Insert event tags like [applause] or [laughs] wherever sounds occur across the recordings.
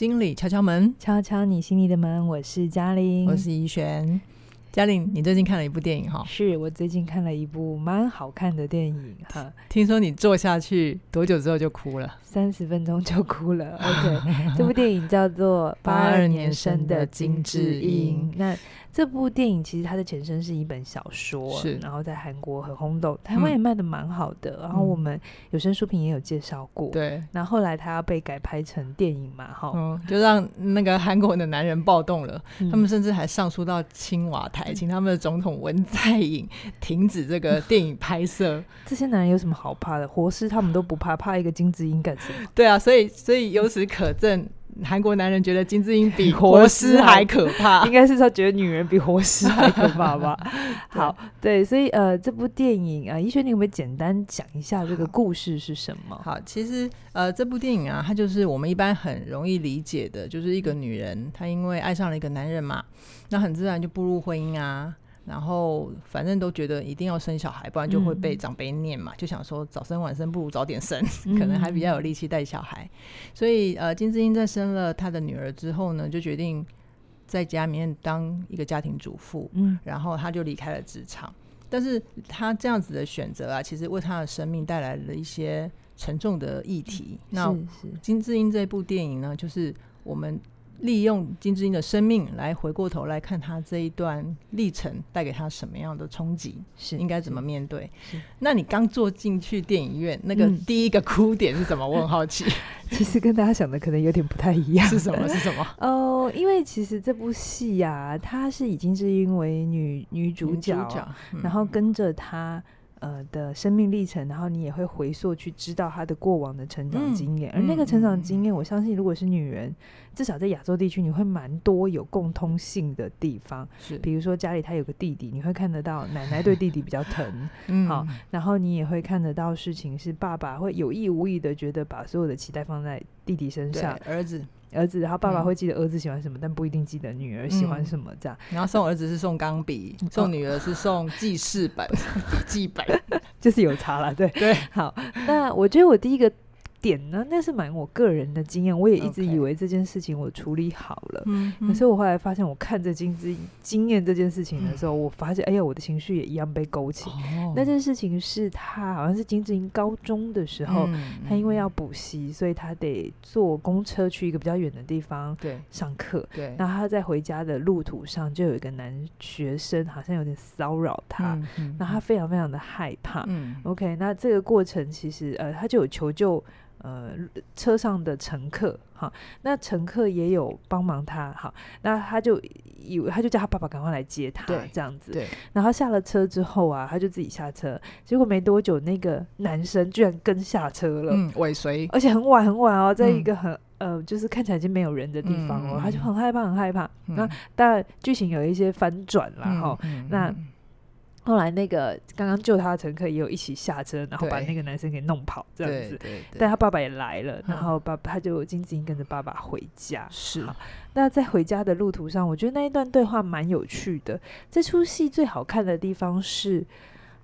心理敲敲门，敲敲你心里的门。我是嘉玲，我是怡璇。嘉玲，你最近看了一部电影哈？是我最近看了一部蛮好看的电影哈。听说你坐下去多久之后就哭了？三十分钟就哭了。[laughs] OK，这部电影叫做《八二年生的金智英》。那这部电影其实它的前身是一本小说，是然后在韩国很轰动，台湾也卖的蛮好的。嗯、然后我们有声书评也有介绍过。对。那后，后来它要被改拍成电影嘛？哈、嗯，就让那个韩国的男人暴动了，嗯、他们甚至还上书到青瓦台，请他们的总统文在寅停止这个电影拍摄。[laughs] 这些男人有什么好怕的？活尸他们都不怕，怕一个金智英干什么？对啊，所以所以由此可证。韩国男人觉得金智英比活尸还可怕，应该是他觉得女人比活尸还可怕吧？[laughs] 好，对，所以呃，这部电影啊，怡璇，你有没有简单讲一下这个故事是什么？好，好，其实呃，这部电影啊，它就是我们一般很容易理解的，就是一个女人她因为爱上了一个男人嘛，那很自然就步入婚姻啊。然后反正都觉得一定要生小孩，不然就会被长辈念嘛，嗯、就想说早生晚生不如早点生，[laughs] 嗯、可能还比较有力气带小孩。所以呃，金智英在生了她的女儿之后呢，就决定在家里面当一个家庭主妇。嗯，然后她就离开了职场。但是她这样子的选择啊，其实为她的生命带来了一些沉重的议题。嗯、那金智英这部电影呢，就是我们。利用金智英的生命来回过头来看她这一段历程带给她什么样的冲击，是应该怎么面对？那你刚坐进去电影院，那个第一个哭点是什么？嗯、我很好奇。[laughs] 其实跟大家想的可能有点不太一样。是什么？是什么？[laughs] 哦、呃，因为其实这部戏呀、啊，它是以金智英为女女主角，主角嗯、然后跟着她。呃的生命历程，然后你也会回溯去知道他的过往的成长经验，嗯、而那个成长经验，我相信如果是女人，至少在亚洲地区，你会蛮多有共通性的地方。是，比如说家里他有个弟弟，你会看得到奶奶对弟弟比较疼，[laughs] 嗯，好，然后你也会看得到事情是爸爸会有意无意的觉得把所有的期待放在弟弟身上，儿子。儿子，然后爸爸会记得儿子喜欢什么，嗯、但不一定记得女儿喜欢什么，这样。然后送儿子是送钢笔，嗯、送女儿是送记事本、[laughs] 记本，[laughs] 就是有差了，对对。好，那我觉得我第一个。点呢？那是蛮我个人的经验，我也一直以为这件事情我处理好了。可是我后来发现，我看着金智英经验这件事情的时候，嗯、我发现，哎呀，我的情绪也一样被勾起。哦、那件事情是他好像是金志英高中的时候，嗯、他因为要补习，所以他得坐公车去一个比较远的地方上课。对，然后他在回家的路途上，就有一个男学生好像有点骚扰他，那他非常非常的害怕。嗯、OK，那这个过程其实呃，他就有求救。呃，车上的乘客，哈，那乘客也有帮忙他，哈，那他就以为他就叫他爸爸赶快来接他，这样子，对。然后下了车之后啊，他就自己下车，结果没多久，那个男生居然跟下车了，嗯，尾随，而且很晚很晚哦，在一个很、嗯、呃，就是看起来已经没有人的地方哦，嗯、他就很害怕，很害怕。嗯、那当然剧情有一些翻转了，哈、嗯，那。后来那个刚刚救他的乘客也有一起下车，然后把那个男生给弄跑这样子。但他爸爸也来了，然后爸爸他就金子英跟着爸爸回家。是。那在回家的路途上，我觉得那一段对话蛮有趣的。这出戏最好看的地方是。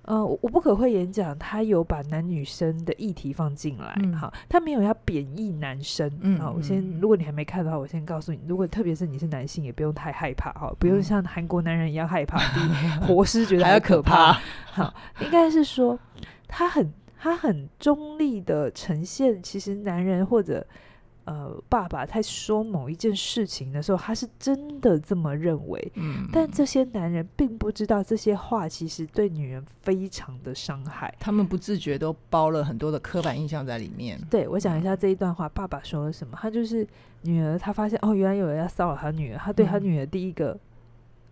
呃，我不可会演讲，他有把男女生的议题放进来，嗯、好，他没有要贬义男生，嗯，好，我先，如果你还没看的话，我先告诉你，如果特别是你是男性，也不用太害怕，哈，不用像韩国男人一样害怕，[laughs] 比活尸觉得还要可怕，好，应该是说他很他很中立的呈现，其实男人或者。呃，爸爸在说某一件事情的时候，他是真的这么认为。嗯，但这些男人并不知道这些话其实对女人非常的伤害。他们不自觉都包了很多的刻板印象在里面。对，我讲一下这一段话，嗯、爸爸说了什么？他就是女儿，他发现哦，原来有人要骚扰他女儿。他对他女儿第一个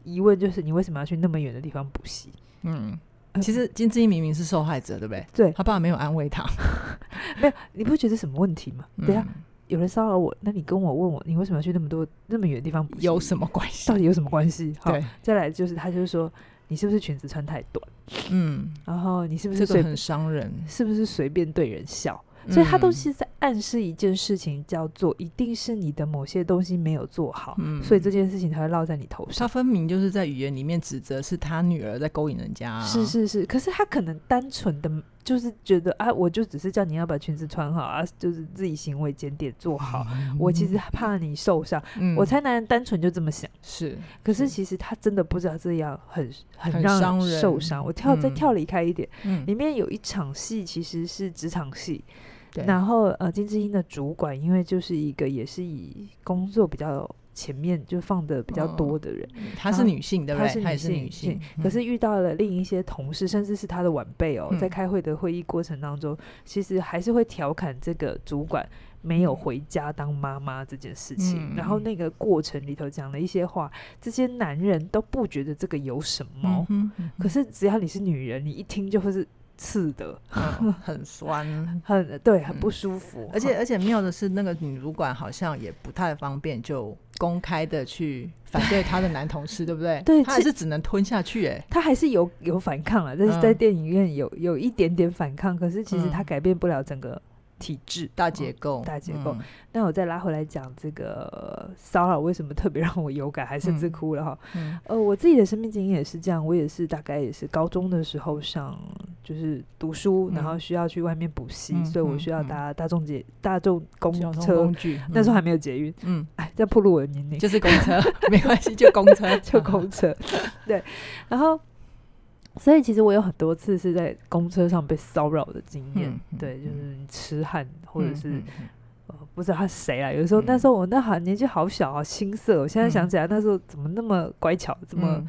疑问就是：你为什么要去那么远的地方补习？嗯，其实金智英明明是受害者，对不对？对，他爸爸没有安慰他，[laughs] 没有，你不觉得什么问题吗？对呀、嗯。有人骚扰我，那你跟我问我，你为什么要去那么多那么远的地方？有什么关系？到底有什么关系？好，再来就是他就是说，你是不是裙子穿太短？嗯，然后你是不是这个很伤人？是不是随便对人笑？嗯、所以他都是在暗示一件事情，叫做一定是你的某些东西没有做好，嗯、所以这件事情才会落在你头上。他分明就是在语言里面指责是他女儿在勾引人家、啊。是是是，可是他可能单纯的。就是觉得啊，我就只是叫你要把裙子穿好啊，就是自己行为检点做好。嗯、[laughs] 我其实怕你受伤，嗯、我猜男人单纯就这么想。是，可是其实他真的不知道这样很很让人受伤。我跳再跳离开一点，嗯、里面有一场戏其实是职场戏。然后呃，金智英的主管，因为就是一个也是以工作比较前面就放的比较多的人，她是女性，对不对？她是女性，可是遇到了另一些同事，甚至是她的晚辈哦，在开会的会议过程当中，其实还是会调侃这个主管没有回家当妈妈这件事情。然后那个过程里头讲了一些话，这些男人都不觉得这个有什么，可是只要你是女人，你一听就会是。刺的，嗯、很酸，[laughs] 很对，很不舒服。嗯、而且而且妙的是，那个女主管好像也不太方便，就公开的去反对她的男同事，对不对？[laughs] 对，她还是只能吞下去。哎，她还是有有反抗了，但是在电影院有有一点点反抗，可是其实她改变不了整个。体制。大结构，大结构。那我再拉回来讲这个骚扰为什么特别让我有感，还甚至哭了哈。呃，我自己的生命经验也是这样，我也是大概也是高中的时候上就是读书，然后需要去外面补习，所以我需要搭大众捷大众公车。工具，那时候还没有捷运。嗯，哎，在破路我的年龄，就是公车，没关系，就公车，[laughs] 就公车。[laughs] 对，然后。所以其实我有很多次是在公车上被骚扰的经验，嗯、对，就是痴汉或者是、嗯呃、不知道他是谁啊。有的时候、嗯、那时候我那好年纪好小啊，青涩。我现在想起来那时候怎么那么乖巧，怎么、嗯、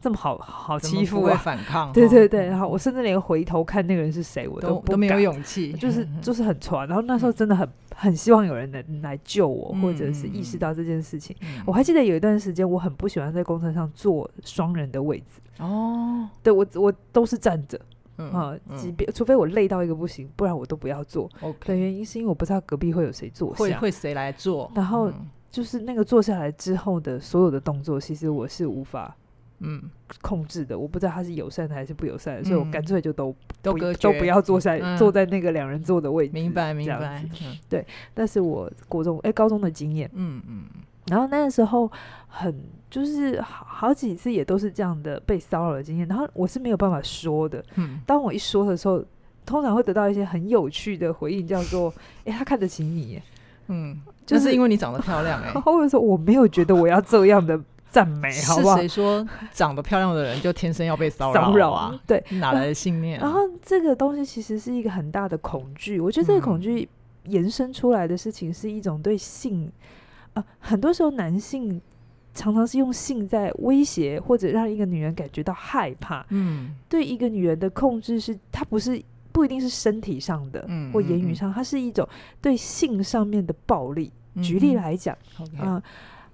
这么好好欺负啊？反抗？[laughs] 对对对，然后我甚至连回头看那个人是谁，我都都，都没有勇气，就是就是很传。然后那时候真的很很希望有人能来救我，嗯、或者是意识到这件事情。嗯、我还记得有一段时间，我很不喜欢在公车上坐双人的位置。哦，对我我都是站着，啊，即便除非我累到一个不行，不然我都不要坐。OK，的原因是因为我不知道隔壁会有谁坐下，会会谁来坐。然后就是那个坐下来之后的所有的动作，其实我是无法嗯控制的。我不知道他是友善的还是不友善的，所以我干脆就都都都不要坐下，坐在那个两人坐的位置。明白明白，对。但是我国中哎高中的经验，嗯嗯。然后那个时候很就是好好几次也都是这样的被骚扰的经验，然后我是没有办法说的。嗯，当我一说的时候，通常会得到一些很有趣的回应，叫做“ [laughs] 哎，他看得起你。”嗯，就是因为你长得漂亮哎。[laughs] 或者说我没有觉得我要这样的赞美，好不好？是谁说长得漂亮的人就天生要被骚扰啊？对，[laughs] 哪来的信念？然后这个东西其实是一个很大的恐惧。我觉得这个恐惧延伸出来的事情是一种对性。呃，很多时候男性常常是用性在威胁或者让一个女人感觉到害怕。嗯，对一个女人的控制是，它不是不一定是身体上的，嗯，或言语上，它是一种对性上面的暴力。嗯、举例来讲，嗯。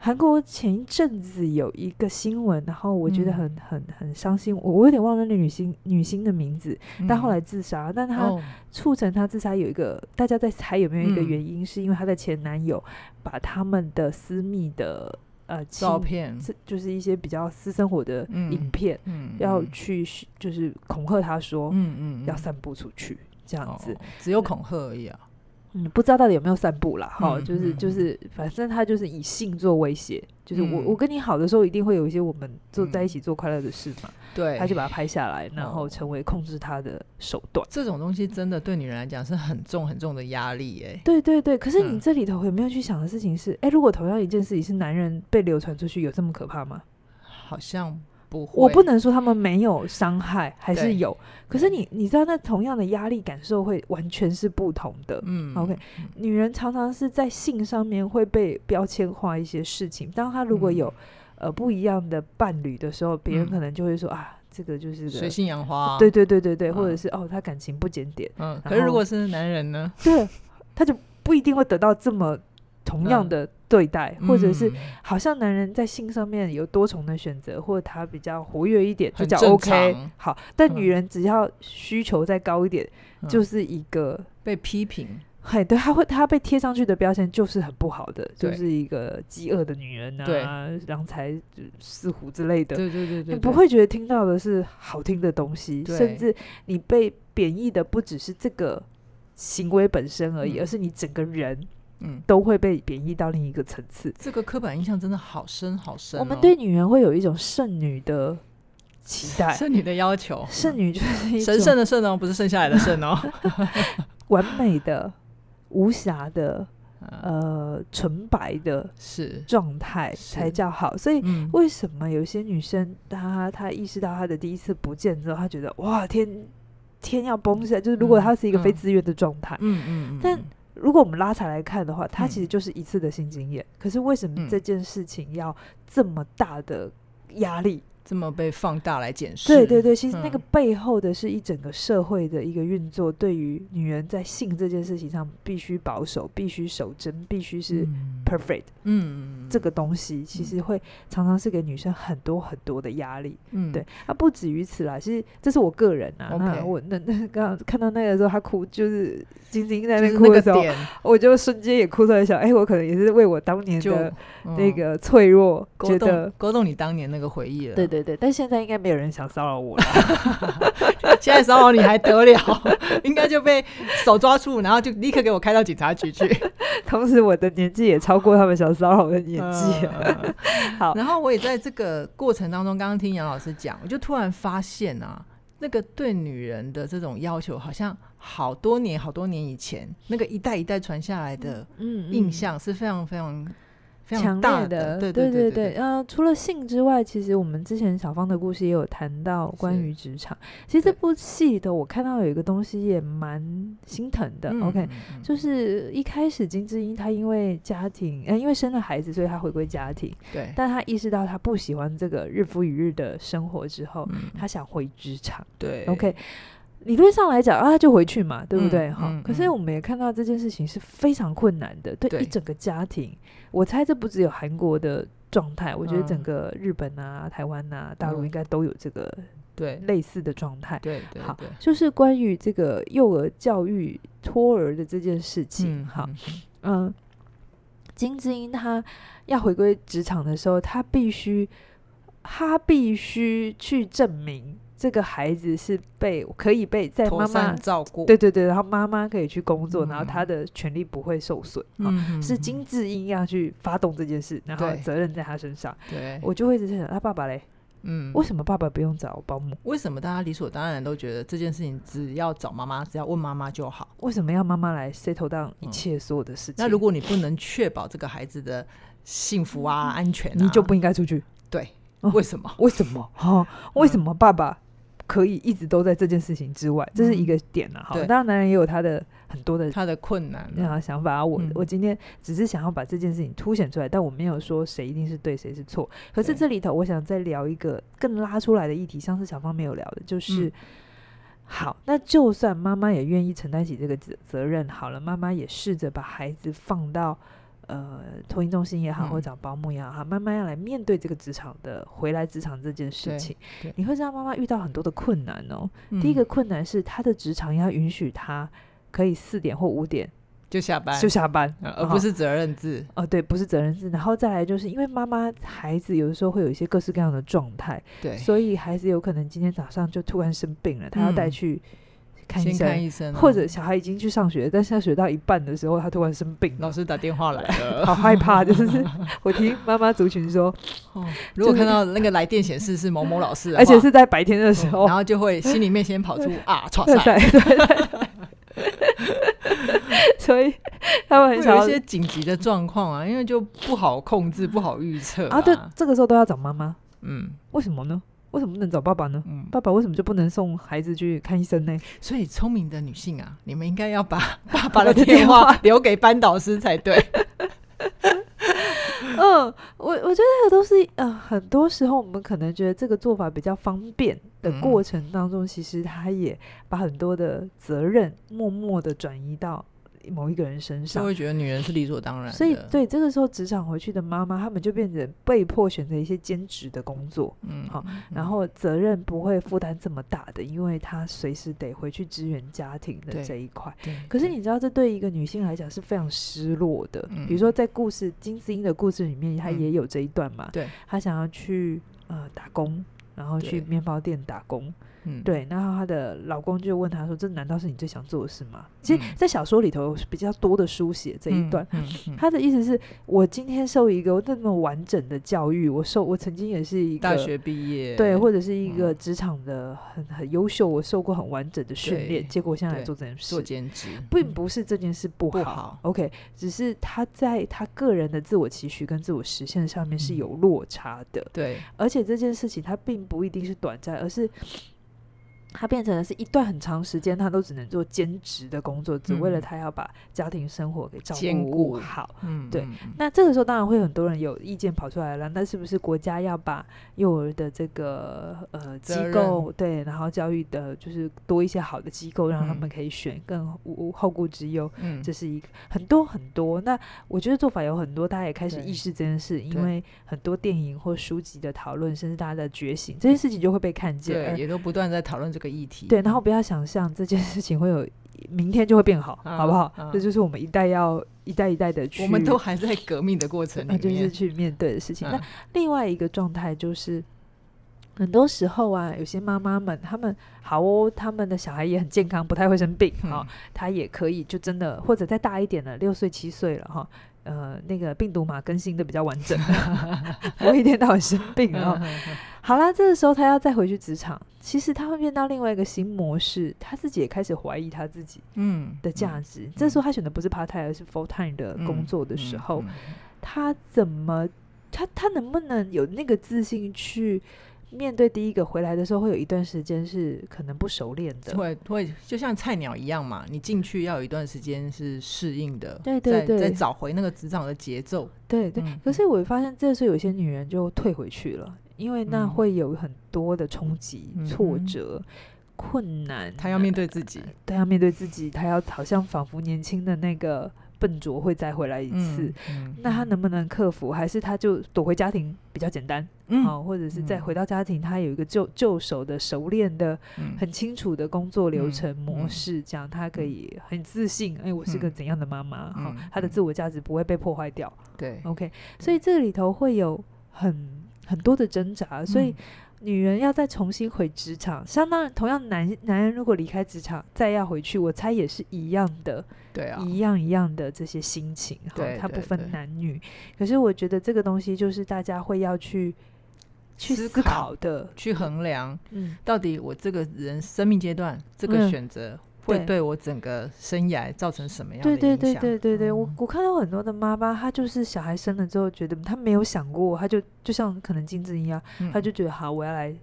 韩国前一阵子有一个新闻，然后我觉得很、嗯、很很伤心，我我有点忘了那女星女星的名字，嗯、但后来自杀，但她促成她自杀有一个、哦、大家在猜有没有一个原因，嗯、是因为她的前男友把他们的私密的呃照片，就是一些比较私生活的影片，要去就是恐吓她说，嗯嗯，要散布出去这样子，哦、只有恐吓而已啊。嗯，不知道到底有没有散步啦，哈、嗯，就是就是，反正他就是以性做威胁，嗯、就是我我跟你好的时候，一定会有一些我们做在一起做快乐的事嘛，对、嗯，他就把它拍下来，然后成为控制他的手段。这种东西真的对女人来讲是很重很重的压力，哎，对对对。可是你这里头有没有去想的事情是，哎、嗯，如果同样一件事情是男人被流传出去，有这么可怕吗？好像。不会，我不能说他们没有伤害，还是有。可是你你知道，那同样的压力感受会完全是不同的。嗯，OK，女人常常是在性上面会被标签化一些事情。当她如果有、嗯、呃不一样的伴侣的时候，别人可能就会说、嗯、啊，这个就是水性杨花。对对对对对，嗯、或者是哦，他感情不检点。嗯，可是如果是男人呢？对，他就不一定会得到这么。同样的对待，嗯、或者是好像男人在性上面有多重的选择，嗯、或者他比较活跃一点，就叫 OK。好，但女人只要需求再高一点，嗯、就是一个被批评。嘿，对，他会他被贴上去的标签就是很不好的，就是一个饥饿的女人啊，对郎才似虎之类的。对对对你不会觉得听到的是好听的东西，甚至你被贬义的不只是这个行为本身而已，嗯、而是你整个人。嗯，都会被贬义到另一个层次。这个刻板印象真的好深好深哦。我们对女人会有一种剩女的期待，[laughs] 剩女的要求，剩女就是神圣的圣哦，不是剩下来的剩哦，[laughs] 完美的、无瑕的。呃，纯白的是。状态才叫好，所以为什么有些女生她她意识到她的第一次不见之后，她觉得哇天天要崩下来，就是如果她是一个非自愿的状态，嗯。嗯，但如果我们拉长来看的话，它其实就是一次的性经验，可是为什么这件事情要这么大的压力？这么被放大来检视，对对对，其实那个背后的是一整个社会的一个运作，嗯、对于女人在性这件事情上必须保守，必须守贞，必须是 perfect，嗯，这个东西其实会常常是给女生很多很多的压力，嗯，对，那不止于此啦，其实这是我个人啊，嗯、那我那那刚刚看到那个时候，她哭就是晶晶在那哭的时候，我就瞬间也哭出来，想，哎、欸，我可能也是为我当年的那个脆弱，嗯、觉得勾动你当年那个回忆了，对对。对对，但现在应该没有人想骚扰我了。[laughs] 现在骚扰你还得了？[laughs] 应该就被手抓住，然后就立刻给我开到警察局去。[laughs] 同时，我的年纪也超过他们想骚扰我的年纪。呃、好，然后我也在这个过程当中，刚刚听杨老师讲，我就突然发现啊，那个对女人的这种要求，好像好多年、好多年以前，那个一代一代传下来的印象是非常非常。强烈的，对对对对，呃，除了性之外，其实我们之前小芳的故事也有谈到关于职场。其实这部戏的我看到有一个东西也蛮心疼的。OK，就是一开始金智英她因为家庭，呃，因为生了孩子，所以她回归家庭。对，但她意识到她不喜欢这个日复一日的生活之后，她想回职场。对，OK。理论上来讲啊，他就回去嘛，对不对？哈、嗯嗯嗯，可是我们也看到这件事情是非常困难的，对，对一整个家庭。我猜这不只有韩国的状态，我觉得整个日本啊、台湾啊、大陆应该都有这个对类似的状态。对对，好，就是关于这个幼儿教育托儿的这件事情。好，嗯，金智英她要回归职场的时候，她必须，她必须去证明。这个孩子是被可以被在妈妈照顾，对对对，然后妈妈可以去工作，嗯、然后他的权利不会受损。嗯、哦，是金智英要去发动这件事，然后责任在他身上。对，我就会一直在想，他爸爸嘞？嗯，为什么爸爸不用找保姆？为什么大家理所当然都觉得这件事情只要找妈妈，只要问妈妈就好？为什么要妈妈来 settle down 一切所有的事情？那如果你不能确保这个孩子的幸福啊、安全啊，你就不应该出去。对，为什么？哦、为什么？哈、哦？为什么爸爸？可以一直都在这件事情之外，这是一个点了。哈，当然男人也有他的很多的他的困难、啊、想法啊。我我今天只是想要把这件事情凸显出来，但我没有说谁一定是对，谁是错。可是这里头，我想再聊一个更拉出来的议题，上次小芳没有聊的，就是、嗯、好，那就算妈妈也愿意承担起这个责责任，好了，妈妈也试着把孩子放到。呃，托婴中心也好，或者找保姆也好，嗯，慢慢要来面对这个职场的回来职场这件事情。你会知道妈妈遇到很多的困难哦。嗯、第一个困难是她的职场要允许她可以四点或五点就下班，就下班，而不是责任制。哦，对，不是责任制。然后再来就是因为妈妈孩子有的时候会有一些各式各样的状态，对，所以孩子有可能今天早上就突然生病了，他要带去。嗯看医生，看医生，或者小孩已经去上学，但是他学到一半的时候，他突然生病，老师打电话来了，[laughs] 好害怕。[laughs] 就是我听妈妈族群说，哦，如果看到那个来电显示是某某老师，而且是在白天的时候，然后就会心里面先跑出 [laughs] 啊，剉赛。所以他们很有一些紧急的状况啊，因为就不好控制，不好预测啊。对，这个时候都要找妈妈。嗯，为什么呢？为什么不能找爸爸呢？嗯，爸爸为什么就不能送孩子去看医生呢？所以聪明的女性啊，你们应该要把 [laughs] 爸爸的电话留给班导师才对。[laughs] 嗯，我我觉得这个都是呃，很多时候我们可能觉得这个做法比较方便的过程当中，嗯、其实他也把很多的责任默默的转移到。某一个人身上，就会觉得女人是理所当然。所以，对这个时候职场回去的妈妈，她们就变成被迫选择一些兼职的工作。嗯，好，然后责任不会负担这么大的，因为她随时得回去支援家庭的这一块。对。可是你知道，这对一个女性来讲是非常失落的。嗯。比如说，在故事金丝英的故事里面，她也有这一段嘛。对。她想要去呃打工，然后去面包店打工。嗯，对。然后她的老公就问她说：“这难道是你最想做的事吗？”其实，在小说里头比较多的书写这一段。嗯，他的意思是我今天受一个那么完整的教育，我受我曾经也是一个大学毕业，对，或者是一个职场的很很优秀，我受过很完整的训练，结果现在来做这件事，做兼职，并不是这件事不好。OK，只是他在他个人的自我期许跟自我实现上面是有落差的。对，而且这件事情它并不一定是短暂，而是。他变成了是一段很长时间，他都只能做兼职的工作，只为了他要把家庭生活给照顾好。嗯，对。那这个时候当然会很多人有意见跑出来了，那是不是国家要把幼儿的这个呃机构对，然后教育的就是多一些好的机构，让他们可以选更无后顾之忧？嗯，这是一个很多很多。那我觉得做法有很多，大家也开始意识这件事，因为很多电影或书籍的讨论，甚至大家的觉醒，这件事情就会被看见。对，也都不断在讨论这个。个议题对，然后不要想象这件事情会有明天就会变好，啊、好不好？这、啊、就是我们一代要一代一代的去，我们都还在革命的过程里面，就是去面对的事情。啊、那另外一个状态就是，很多时候啊，有些妈妈们，他们好哦，他们的小孩也很健康，不太会生病哈，他、嗯哦、也可以就真的，或者再大一点了，六岁七岁了哈。呃，那个病毒码更新的比较完整，[laughs] 我一天到晚生病 [laughs] 哦。好啦，这个时候他要再回去职场，其实他会变到另外一个新模式，他自己也开始怀疑他自己嗯的价值。这时候他选的不是 part time，而是 full time 的工作的时候，嗯嗯嗯、他怎么他他能不能有那个自信去？面对第一个回来的时候，会有一段时间是可能不熟练的，会会就像菜鸟一样嘛。你进去要有一段时间是适应的，对对对，再找回那个职场的节奏。对对。可是我发现这时候有些女人就退回去了，因为那会有很多的冲击、挫折、困难。他要面对自己，他，要面对自己，他要好像仿佛年轻的那个。笨拙会再回来一次，嗯嗯、那他能不能克服？还是他就躲回家庭比较简单？嗯、哦，或者是再回到家庭，他有一个就就手的熟练的、嗯、很清楚的工作流程模式，这样、嗯、他可以很自信。哎、我是个怎样的妈妈？哈、嗯哦，他的自我价值不会被破坏掉。对，OK，所以这里头会有很很多的挣扎，所以。嗯女人要再重新回职场，相当同样男男人如果离开职场再要回去，我猜也是一样的，对啊，一样一样的这些心情，哈，它不分男女。可是我觉得这个东西就是大家会要去去思考的，去衡量，嗯，到底我这个人生命阶段这个选择。嗯会对我整个生涯造成什么样的影响？对对对对对对，我我看到很多的妈妈，她就是小孩生了之后，觉得她没有想过，她就就像可能金子一样，她就觉得好，我要来。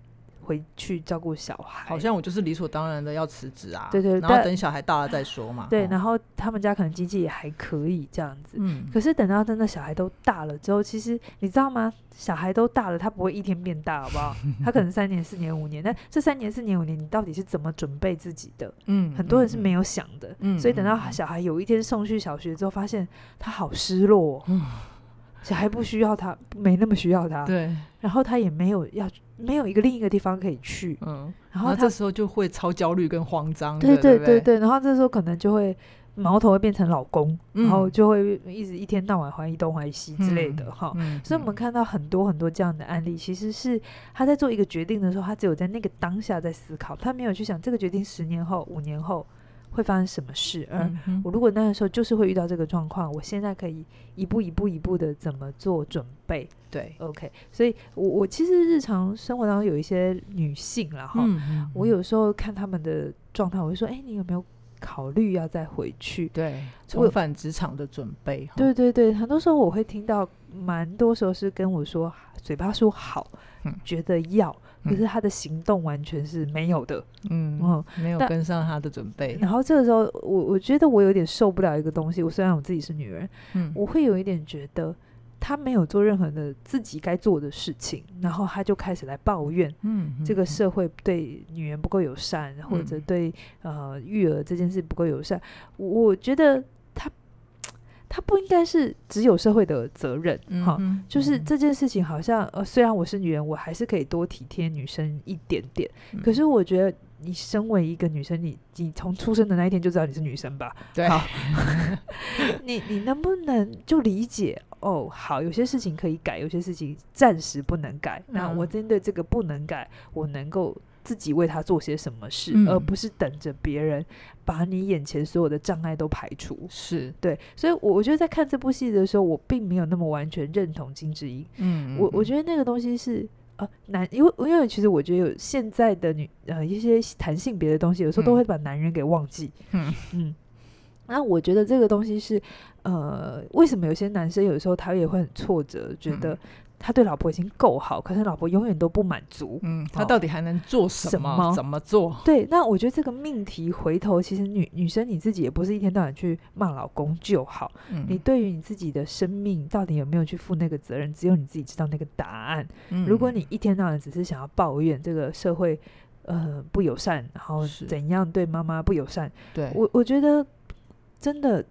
回去照顾小孩，好像我就是理所当然的要辞职啊。对对，然后等小孩大了再说嘛。对，然后他们家可能经济也还可以这样子。嗯。可是等到真的小孩都大了之后，其实你知道吗？小孩都大了，他不会一天变大，好不好？[laughs] 他可能三年、四年、五年。那这三年、四年、五年，你到底是怎么准备自己的？嗯。很多人是没有想的。嗯。所以等到小孩有一天送去小学之后，发现他好失落。嗯。小孩不需要他，没那么需要他。对。然后他也没有要。没有一个另一个地方可以去，嗯，然后他这时候就会超焦虑跟慌张，对对对对，然后这时候可能就会矛头会变成老公，然后就会一直一天到晚怀疑东怀疑西之类的哈，所以我们看到很多很多这样的案例，其实是他在做一个决定的时候，他只有在那个当下在思考，他没有去想这个决定十年后、五年后。会发生什么事？而我如果那个时候就是会遇到这个状况，我现在可以一步一步一步的怎么做准备？对，OK。所以我，我我其实日常生活当中有一些女性了哈，我有时候看他们的状态，我会说：“哎，你有没有考虑要再回去？”对，重返职场的准备。对对对，很多时候我会听到，蛮多时候是跟我说，嘴巴说好，嗯、觉得要。可是他的行动完全是没有的，嗯，嗯，没有跟上他的准备。然后这个时候，我我觉得我有点受不了一个东西。我虽然我自己是女人，嗯，我会有一点觉得他没有做任何的自己该做的事情，然后他就开始来抱怨，嗯，这个社会对女人不够友善，嗯，或者对呃育儿这件事不够友善。我觉得。他不应该是只有社会的责任，哈、嗯，就是这件事情好像呃，虽然我是女人，我还是可以多体贴女生一点点。嗯、可是我觉得，你身为一个女生，你你从出生的那一天就知道你是女生吧？对，好 [laughs] 你你能不能就理解？哦，好，有些事情可以改，有些事情暂时不能改。嗯、那我针对这个不能改，我能够。自己为他做些什么事，嗯、而不是等着别人把你眼前所有的障碍都排除。是对，所以，我我觉得在看这部戏的时候，我并没有那么完全认同金智英。嗯，我我觉得那个东西是呃男，因为因为其实我觉得有现在的女呃一些谈性别的东西，有时候都会把男人给忘记。嗯 [laughs] 嗯，那我觉得这个东西是呃，为什么有些男生有时候他也会很挫折，觉得。他对老婆已经够好，可是老婆永远都不满足。嗯，他到底还能做什么？哦、怎么做？对，那我觉得这个命题回头，其实女女生你自己也不是一天到晚去骂老公就好。嗯，你对于你自己的生命到底有没有去负那个责任？只有你自己知道那个答案。嗯，如果你一天到晚只是想要抱怨这个社会呃不友善，然后怎样对妈妈不友善，对我我觉得真的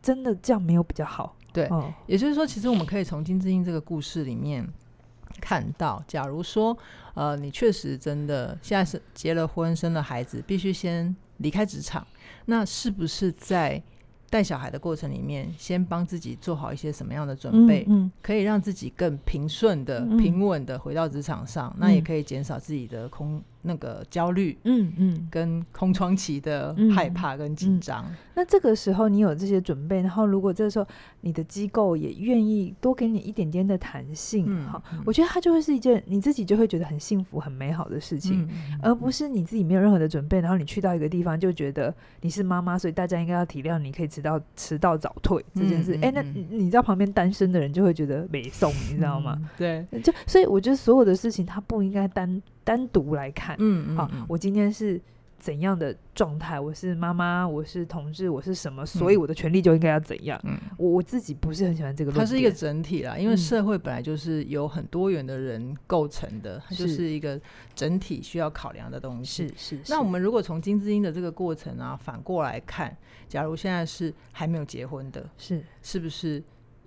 真的这样没有比较好。对，也就是说，其实我们可以从金智英这个故事里面看到，假如说，呃，你确实真的现在是结了婚、生了孩子，必须先离开职场，那是不是在带小孩的过程里面，先帮自己做好一些什么样的准备，嗯嗯、可以让自己更平顺的、嗯、平稳的回到职场上，嗯、那也可以减少自己的空。那个焦虑，嗯嗯，跟空窗期的害怕跟紧张、嗯嗯。那这个时候你有这些准备，然后如果这个时候你的机构也愿意多给你一点点的弹性，哈、嗯，我觉得它就会是一件你自己就会觉得很幸福、很美好的事情，嗯、而不是你自己没有任何的准备，然后你去到一个地方就觉得你是妈妈，所以大家应该要体谅你，可以迟到迟到早退这件事。哎、那你你知道旁边单身的人就会觉得没送，你知道吗？嗯、对，就所以我觉得所有的事情它不应该单。单独来看，嗯，好，我今天是怎样的状态？我是妈妈，我是同志，我是什么？所以我的权利就应该要怎样？嗯，我我自己不是很喜欢这个。它是一个整体啦，因为社会本来就是由很多元的人构成的，它就是一个整体需要考量的东西。是是。那我们如果从金智英的这个过程啊，反过来看，假如现在是还没有结婚的，是是不是？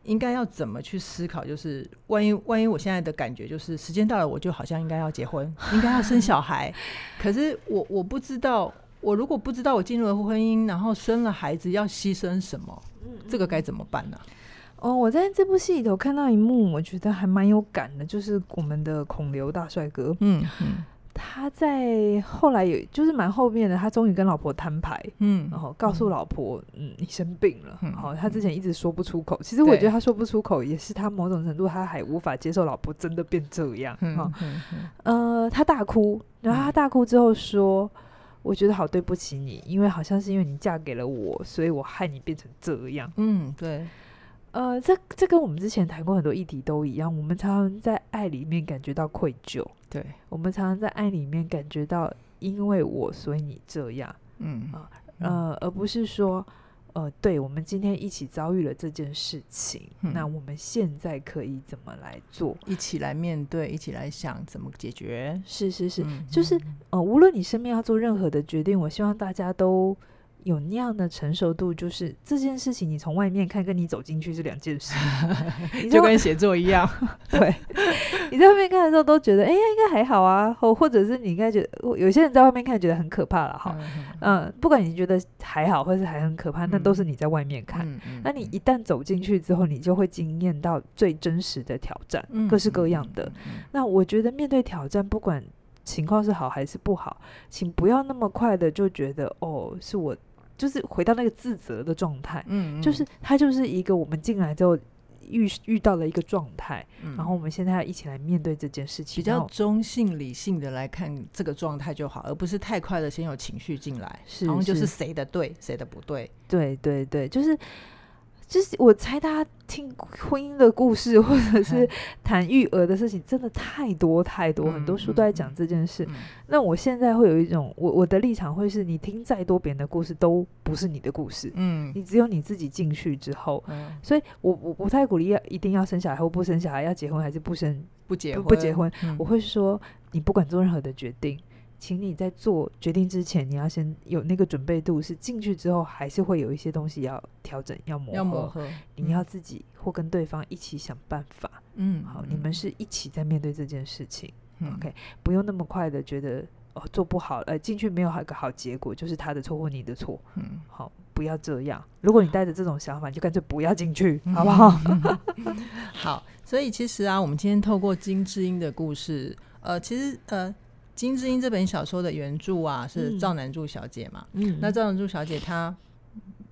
应该要怎么去思考？就是万一万一我现在的感觉就是时间到了，我就好像应该要结婚，应该要生小孩。可是我我不知道，我如果不知道我进入了婚姻，然后生了孩子要牺牲什么，这个该怎么办呢？哦，我在这部戏里头看到一幕，我觉得还蛮有感的，就是我们的孔刘大帅哥。嗯嗯。他在后来有就是蛮后面的，他终于跟老婆摊牌，嗯，然后告诉老婆，嗯，嗯，你生病了，好、嗯，他之前一直说不出口，嗯、其实我觉得他说不出口，也是他某种程度他还无法接受老婆真的变这样，哈、嗯，呃，他大哭，然后他大哭之后说，嗯、我觉得好对不起你，因为好像是因为你嫁给了我，所以我害你变成这样，嗯，对。呃，这这跟我们之前谈过很多议题都一样。我们常常在爱里面感觉到愧疚，对，我们常常在爱里面感觉到因为我所以你这样，嗯啊呃，呃，而不是说呃，对，我们今天一起遭遇了这件事情，嗯、那我们现在可以怎么来做？一起来面对，一起来想怎么解决？是是是，嗯、就是呃，无论你身边要做任何的决定，我希望大家都。有那样的成熟度，就是这件事情，你从外面看，跟你走进去是两件事，[laughs] 就跟写作一样。[laughs] 对，[laughs] 你在外面看的时候都觉得，哎呀，应该还好啊，或或者是你应该觉得，有些人在外面看觉得很可怕了，哈，嗯，不管你觉得还好，或是还很可怕，那都是你在外面看。那你一旦走进去之后，你就会惊艳到最真实的挑战，各式各样的。那我觉得面对挑战，不管情况是好还是不好，请不要那么快的就觉得，哦，是我。就是回到那个自责的状态，嗯，嗯，就是它就是一个我们进来之后遇遇到了一个状态，嗯，然后我们现在要一起来面对这件事情，比较中性理性的来看这个状态就好，而不是太快的先有情绪进来，是，然后就是谁的对，谁的不对，对对对，就是。就是我猜，大家听婚姻的故事，或者是谈育儿的事情，真的太多太多，很多书都在讲这件事。那我现在会有一种，我我的立场会是，你听再多别人的故事，都不是你的故事。嗯，你只有你自己进去之后，所以我我不太鼓励要一定要生小孩或不生小孩，要结婚还是不生不结婚不结婚。我会说，你不管做任何的决定。请你在做决定之前，你要先有那个准备度，是进去之后还是会有一些东西要调整、要磨合。要磨合，你要自己或跟对方一起想办法。嗯，好，嗯、你们是一起在面对这件事情。嗯、OK，不用那么快的觉得哦做不好，呃进去没有一个好结果，就是他的错或你的错。嗯，好，不要这样。如果你带着这种想法，你就干脆不要进去，嗯、好不好？[laughs] 好，所以其实啊，我们今天透过金智英的故事，呃，其实呃。金智英》这本小说的原著啊是赵南柱小姐嘛，嗯，那赵南柱小姐她。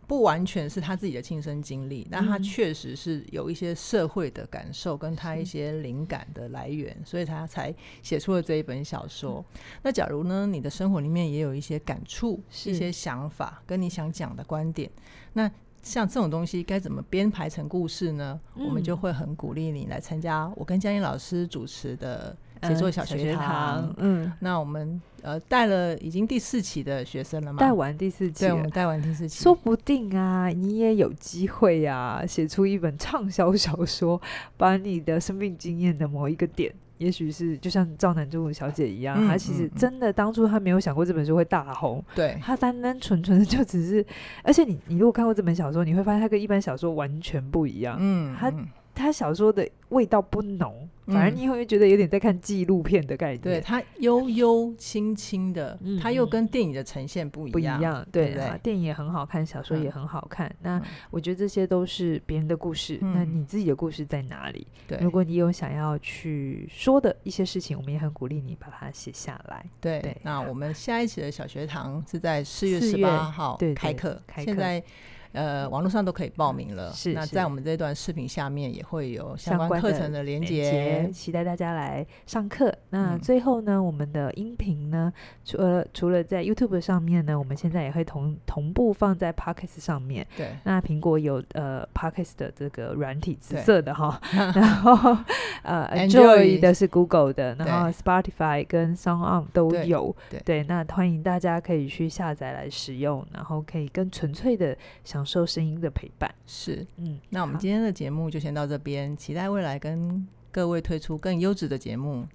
不完全是她自己的亲身经历，但她确实是有一些社会的感受，跟她一些灵感的来源，所以她才写出了这一本小说。那假如呢，你的生活里面也有一些感触、一些想法，跟你想讲的观点，那像这种东西该怎么编排成故事呢？我们就会很鼓励你来参加我跟江英老师主持的。写作小学堂，嗯，那我们呃带了已经第四期的学生了吗？带完第四期，对，我们带完第四期，说不定啊，你也有机会呀，写出一本畅销小说，把你的生命经验的某一个点，也许是就像赵南珠小姐一样，她其实真的当初她没有想过这本书会大红，对，她单单纯纯的就只是，而且你你如果看过这本小说，你会发现它跟一般小说完全不一样，嗯，它。他小说的味道不浓，反而你会觉得有点在看纪录片的概念。嗯、对，它悠悠轻轻的，它又跟电影的呈现不一样。不一样，对，对，电影也很好看，小说也很好看。嗯、那我觉得这些都是别人的故事，嗯，那你自己的故事在哪里？对，如果你有想要去说的一些事情，我们也很鼓励你把它写下来。对，那我们下一期的小学堂是在四月十八号开课，开课。现在。呃，网络上都可以报名了。是，那在我们这段视频下面也会有相关课程的连接，期待大家来上课。那最后呢，我们的音频呢，除了除了在 YouTube 上面呢，我们现在也会同同步放在 Podcast 上面。对，那苹果有呃 Podcast 的这个软体，紫色的哈，然后 [laughs] 呃 Android 的是 Google 的，然后 Spotify 跟 SoundOn 都有。对，对，那欢迎大家可以去下载来使用，然后可以更纯粹的想。享受声音的陪伴，是，嗯，那我们今天的节目就先到这边，期待未来跟各位推出更优质的节目，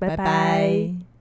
拜拜。拜拜。